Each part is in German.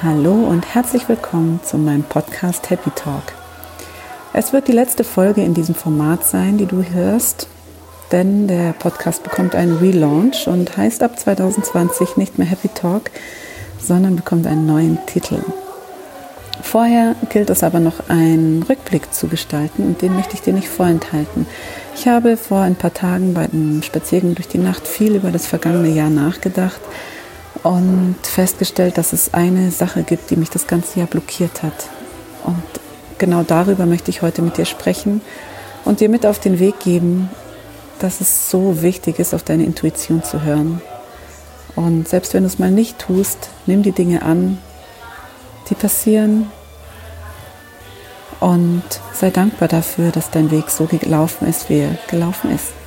Hallo und herzlich willkommen zu meinem Podcast Happy Talk. Es wird die letzte Folge in diesem Format sein, die du hörst, denn der Podcast bekommt einen Relaunch und heißt ab 2020 nicht mehr Happy Talk, sondern bekommt einen neuen Titel. Vorher gilt es aber noch einen Rückblick zu gestalten und den möchte ich dir nicht vorenthalten. Ich habe vor ein paar Tagen bei einem Spaziergang durch die Nacht viel über das vergangene Jahr nachgedacht und festgestellt, dass es eine Sache gibt, die mich das ganze Jahr blockiert hat. Und genau darüber möchte ich heute mit dir sprechen und dir mit auf den Weg geben, dass es so wichtig ist, auf deine Intuition zu hören. Und selbst wenn du es mal nicht tust, nimm die Dinge an, die passieren und sei dankbar dafür, dass dein Weg so gelaufen ist, wie er gelaufen ist.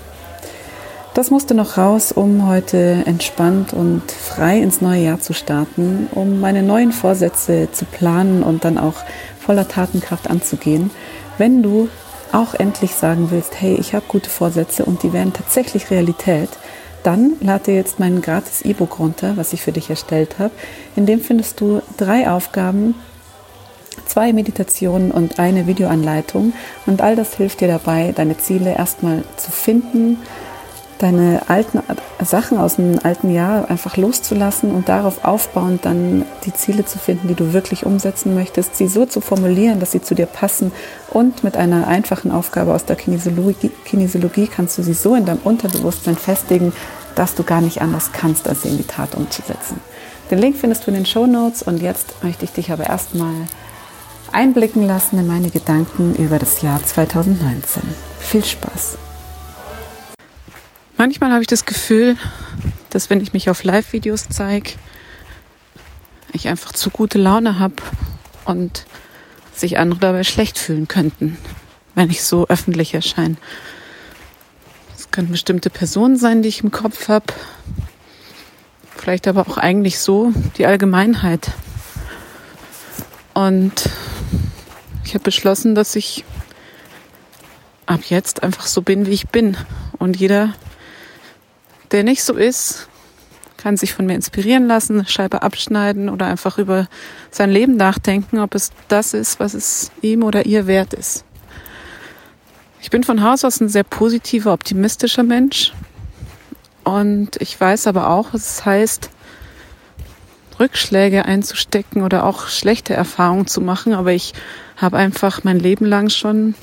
Das musste noch raus, um heute entspannt und frei ins neue Jahr zu starten, um meine neuen Vorsätze zu planen und dann auch voller Tatenkraft anzugehen. Wenn du auch endlich sagen willst, hey, ich habe gute Vorsätze und die werden tatsächlich Realität, dann lade jetzt mein gratis E-Book runter, was ich für dich erstellt habe. In dem findest du drei Aufgaben, zwei Meditationen und eine Videoanleitung. Und all das hilft dir dabei, deine Ziele erstmal zu finden, deine alten Sachen aus dem alten Jahr einfach loszulassen und darauf aufbauend dann die Ziele zu finden, die du wirklich umsetzen möchtest, sie so zu formulieren, dass sie zu dir passen und mit einer einfachen Aufgabe aus der Kinesiologie, Kinesiologie kannst du sie so in deinem Unterbewusstsein festigen, dass du gar nicht anders kannst, als sie in die Tat umzusetzen. Den Link findest du in den Show Notes und jetzt möchte ich dich aber erstmal einblicken lassen in meine Gedanken über das Jahr 2019. Viel Spaß! Manchmal habe ich das Gefühl, dass wenn ich mich auf Live-Videos zeige, ich einfach zu gute Laune habe und sich andere dabei schlecht fühlen könnten, wenn ich so öffentlich erscheine. Es können bestimmte Personen sein, die ich im Kopf habe. Vielleicht aber auch eigentlich so die Allgemeinheit. Und ich habe beschlossen, dass ich ab jetzt einfach so bin, wie ich bin. Und jeder der nicht so ist, kann sich von mir inspirieren lassen, eine Scheibe abschneiden oder einfach über sein Leben nachdenken, ob es das ist, was es ihm oder ihr wert ist. Ich bin von Haus aus ein sehr positiver, optimistischer Mensch. Und ich weiß aber auch, was es heißt, Rückschläge einzustecken oder auch schlechte Erfahrungen zu machen. Aber ich habe einfach mein Leben lang schon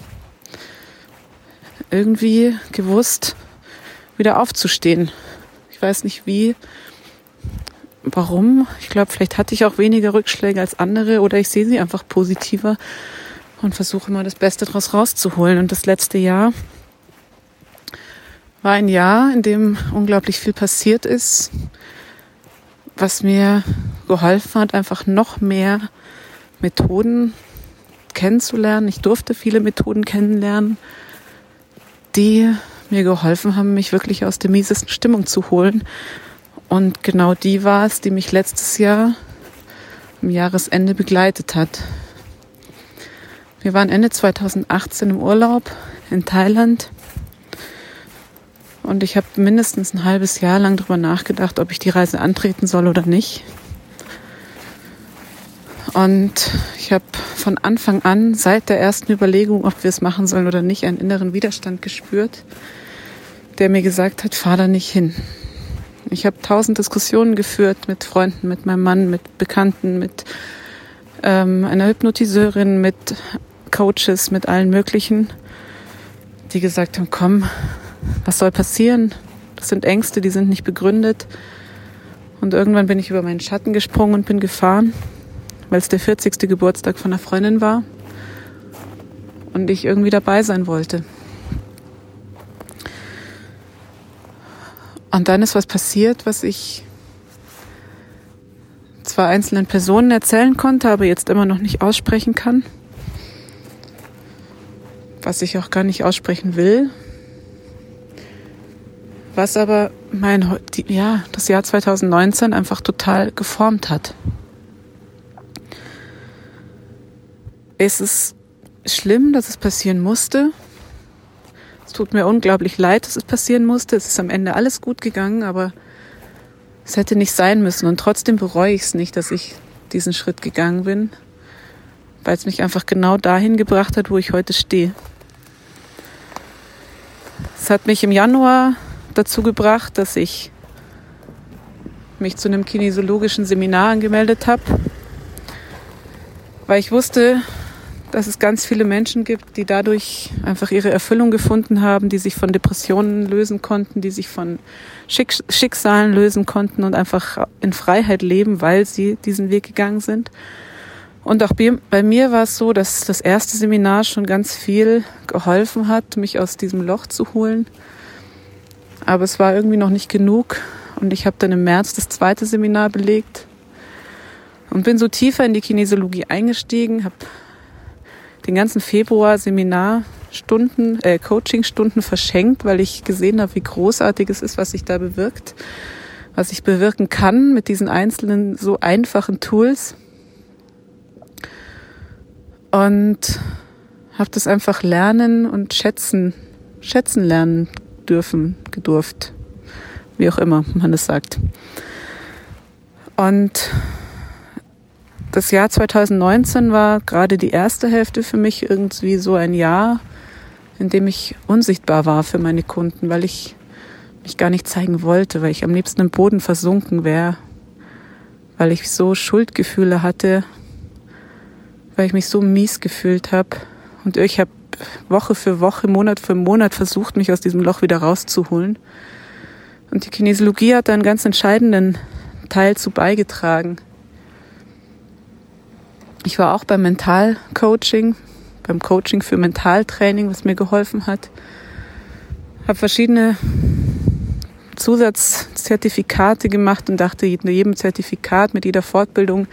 irgendwie gewusst, wieder aufzustehen. Ich weiß nicht wie, warum. Ich glaube, vielleicht hatte ich auch weniger Rückschläge als andere oder ich sehe sie einfach positiver und versuche immer das Beste daraus rauszuholen. Und das letzte Jahr war ein Jahr, in dem unglaublich viel passiert ist, was mir geholfen hat, einfach noch mehr Methoden kennenzulernen. Ich durfte viele Methoden kennenlernen, die mir geholfen haben, mich wirklich aus der miesesten Stimmung zu holen. Und genau die war es, die mich letztes Jahr am Jahresende begleitet hat. Wir waren Ende 2018 im Urlaub in Thailand und ich habe mindestens ein halbes Jahr lang darüber nachgedacht, ob ich die Reise antreten soll oder nicht. Und ich habe von Anfang an, seit der ersten Überlegung, ob wir es machen sollen oder nicht, einen inneren Widerstand gespürt der mir gesagt hat, fahr da nicht hin. Ich habe tausend Diskussionen geführt mit Freunden, mit meinem Mann, mit Bekannten, mit ähm, einer Hypnotiseurin, mit Coaches, mit allen möglichen, die gesagt haben, komm, was soll passieren? Das sind Ängste, die sind nicht begründet. Und irgendwann bin ich über meinen Schatten gesprungen und bin gefahren, weil es der 40. Geburtstag von einer Freundin war und ich irgendwie dabei sein wollte. Und dann ist was passiert, was ich zwar einzelnen Personen erzählen konnte, aber jetzt immer noch nicht aussprechen kann. Was ich auch gar nicht aussprechen will. Was aber mein, ja, das Jahr 2019 einfach total geformt hat. Es ist schlimm, dass es passieren musste. Es tut mir unglaublich leid, dass es passieren musste. Es ist am Ende alles gut gegangen, aber es hätte nicht sein müssen. Und trotzdem bereue ich es nicht, dass ich diesen Schritt gegangen bin, weil es mich einfach genau dahin gebracht hat, wo ich heute stehe. Es hat mich im Januar dazu gebracht, dass ich mich zu einem kinesiologischen Seminar angemeldet habe, weil ich wusste, dass es ganz viele Menschen gibt, die dadurch einfach ihre Erfüllung gefunden haben, die sich von Depressionen lösen konnten, die sich von Schicksalen lösen konnten und einfach in Freiheit leben, weil sie diesen Weg gegangen sind. Und auch bei mir war es so, dass das erste Seminar schon ganz viel geholfen hat, mich aus diesem Loch zu holen. Aber es war irgendwie noch nicht genug. Und ich habe dann im März das zweite Seminar belegt und bin so tiefer in die Kinesiologie eingestiegen, habe den ganzen Februar Seminarstunden, äh, Coachingstunden verschenkt, weil ich gesehen habe, wie großartig es ist, was sich da bewirkt, was ich bewirken kann mit diesen einzelnen so einfachen Tools. Und habe das einfach lernen und schätzen, schätzen lernen dürfen, gedurft, wie auch immer man das sagt. Und das Jahr 2019 war gerade die erste Hälfte für mich irgendwie so ein Jahr, in dem ich unsichtbar war für meine Kunden, weil ich mich gar nicht zeigen wollte, weil ich am liebsten im Boden versunken wäre, weil ich so Schuldgefühle hatte, weil ich mich so mies gefühlt habe. Und ich habe Woche für Woche, Monat für Monat versucht, mich aus diesem Loch wieder rauszuholen. Und die Kinesiologie hat da einen ganz entscheidenden Teil zu beigetragen. Ich war auch beim Mentalcoaching, beim Coaching für Mentaltraining, was mir geholfen hat. Habe verschiedene Zusatzzertifikate gemacht und dachte, mit jedem Zertifikat, mit jeder Fortbildung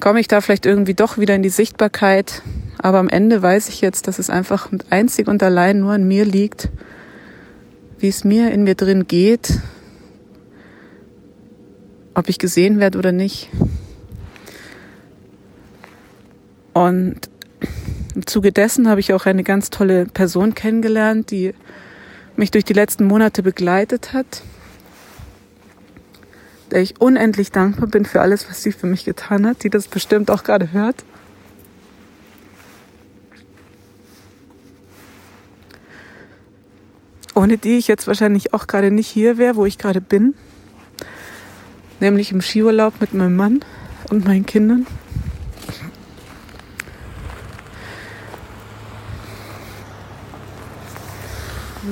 komme ich da vielleicht irgendwie doch wieder in die Sichtbarkeit. Aber am Ende weiß ich jetzt, dass es einfach einzig und allein nur an mir liegt, wie es mir in mir drin geht, ob ich gesehen werde oder nicht. Und im Zuge dessen habe ich auch eine ganz tolle Person kennengelernt, die mich durch die letzten Monate begleitet hat, der ich unendlich dankbar bin für alles, was sie für mich getan hat, die das bestimmt auch gerade hört. Ohne die ich jetzt wahrscheinlich auch gerade nicht hier wäre, wo ich gerade bin, nämlich im Skiurlaub mit meinem Mann und meinen Kindern.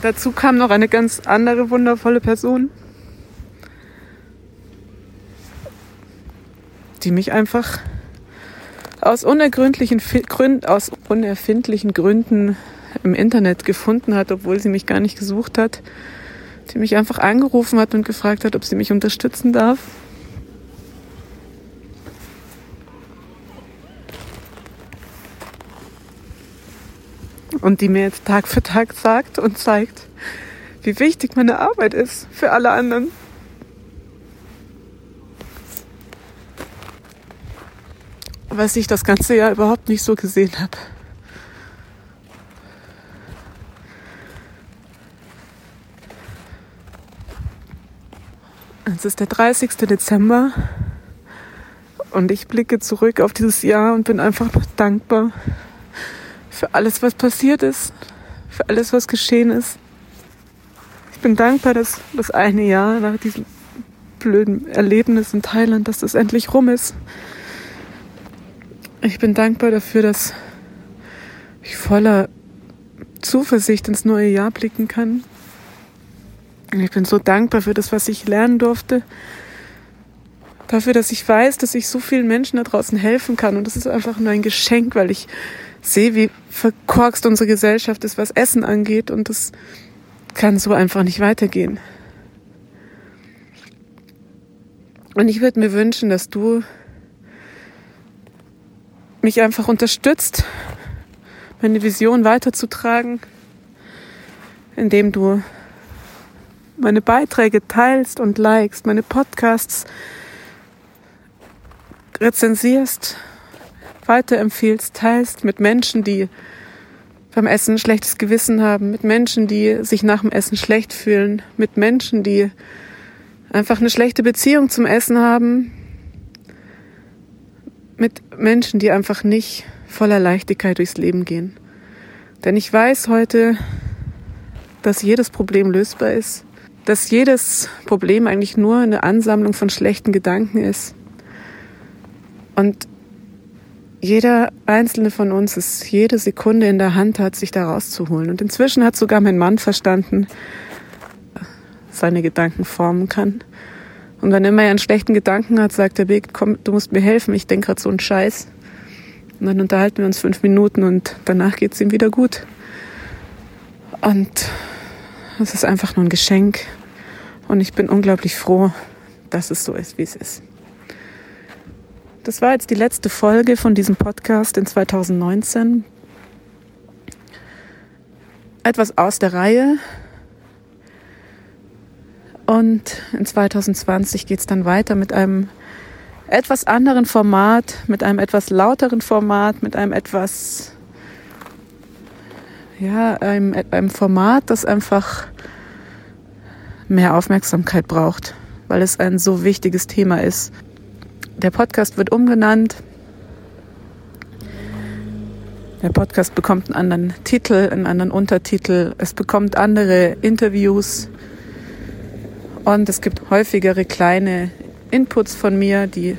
Dazu kam noch eine ganz andere wundervolle Person, die mich einfach aus unergründlichen Gründen, aus unerfindlichen Gründen im Internet gefunden hat, obwohl sie mich gar nicht gesucht hat, die mich einfach angerufen hat und gefragt hat, ob sie mich unterstützen darf. Und die mir jetzt Tag für Tag sagt und zeigt, wie wichtig meine Arbeit ist für alle anderen. Was ich das ganze Jahr überhaupt nicht so gesehen habe. Es ist der 30. Dezember und ich blicke zurück auf dieses Jahr und bin einfach dankbar für alles, was passiert ist, für alles, was geschehen ist. Ich bin dankbar, dass das eine Jahr nach diesem blöden Erlebnis in Thailand, dass das endlich rum ist. Ich bin dankbar dafür, dass ich voller Zuversicht ins neue Jahr blicken kann. Ich bin so dankbar für das, was ich lernen durfte. Dafür, dass ich weiß, dass ich so vielen Menschen da draußen helfen kann. Und das ist einfach nur ein Geschenk, weil ich sehe, wie verkorkst unsere Gesellschaft ist, was Essen angeht. Und das kann so einfach nicht weitergehen. Und ich würde mir wünschen, dass du mich einfach unterstützt, meine Vision weiterzutragen, indem du meine Beiträge teilst und likest, meine Podcasts rezensierst weiterempfiehlst, teilst mit Menschen, die beim Essen ein schlechtes Gewissen haben, mit Menschen, die sich nach dem Essen schlecht fühlen, mit Menschen, die einfach eine schlechte Beziehung zum Essen haben, mit Menschen, die einfach nicht voller Leichtigkeit durchs Leben gehen. Denn ich weiß heute, dass jedes Problem lösbar ist, dass jedes Problem eigentlich nur eine Ansammlung von schlechten Gedanken ist. Und jeder einzelne von uns es jede Sekunde in der Hand hat, sich da rauszuholen. Und inzwischen hat sogar mein Mann verstanden, seine Gedanken formen kann. Und wenn er immer einen schlechten Gedanken hat, sagt er, Big, komm, du musst mir helfen, ich denke gerade so einen Scheiß. Und dann unterhalten wir uns fünf Minuten und danach geht es ihm wieder gut. Und es ist einfach nur ein Geschenk. Und ich bin unglaublich froh, dass es so ist, wie es ist. Das war jetzt die letzte Folge von diesem Podcast in 2019. Etwas aus der Reihe. Und in 2020 geht es dann weiter mit einem etwas anderen Format, mit einem etwas lauteren Format, mit einem etwas, ja, einem, einem Format, das einfach mehr Aufmerksamkeit braucht, weil es ein so wichtiges Thema ist. Der Podcast wird umgenannt. Der Podcast bekommt einen anderen Titel, einen anderen Untertitel. Es bekommt andere Interviews. Und es gibt häufigere kleine Inputs von mir, die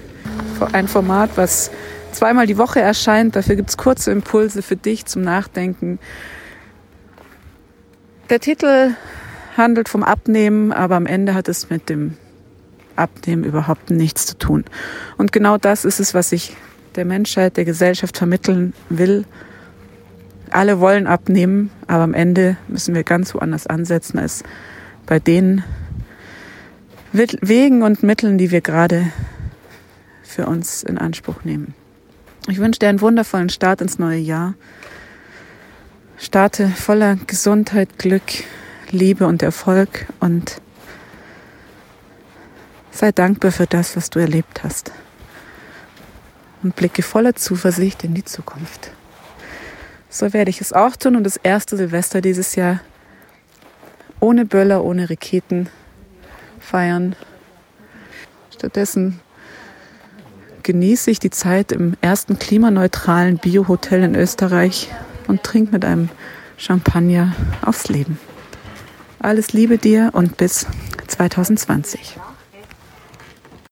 ein Format, was zweimal die Woche erscheint. Dafür gibt es kurze Impulse für dich zum Nachdenken. Der Titel handelt vom Abnehmen, aber am Ende hat es mit dem Abnehmen überhaupt nichts zu tun. Und genau das ist es, was ich der Menschheit, der Gesellschaft vermitteln will. Alle wollen abnehmen, aber am Ende müssen wir ganz woanders ansetzen als bei den Wegen und Mitteln, die wir gerade für uns in Anspruch nehmen. Ich wünsche dir einen wundervollen Start ins neue Jahr. Starte voller Gesundheit, Glück, Liebe und Erfolg und Sei dankbar für das, was du erlebt hast. Und blicke voller Zuversicht in die Zukunft. So werde ich es auch tun und das erste Silvester dieses Jahr ohne Böller, ohne Raketen feiern. Stattdessen genieße ich die Zeit im ersten klimaneutralen Biohotel in Österreich und trinke mit einem Champagner aufs Leben. Alles Liebe dir und bis 2020.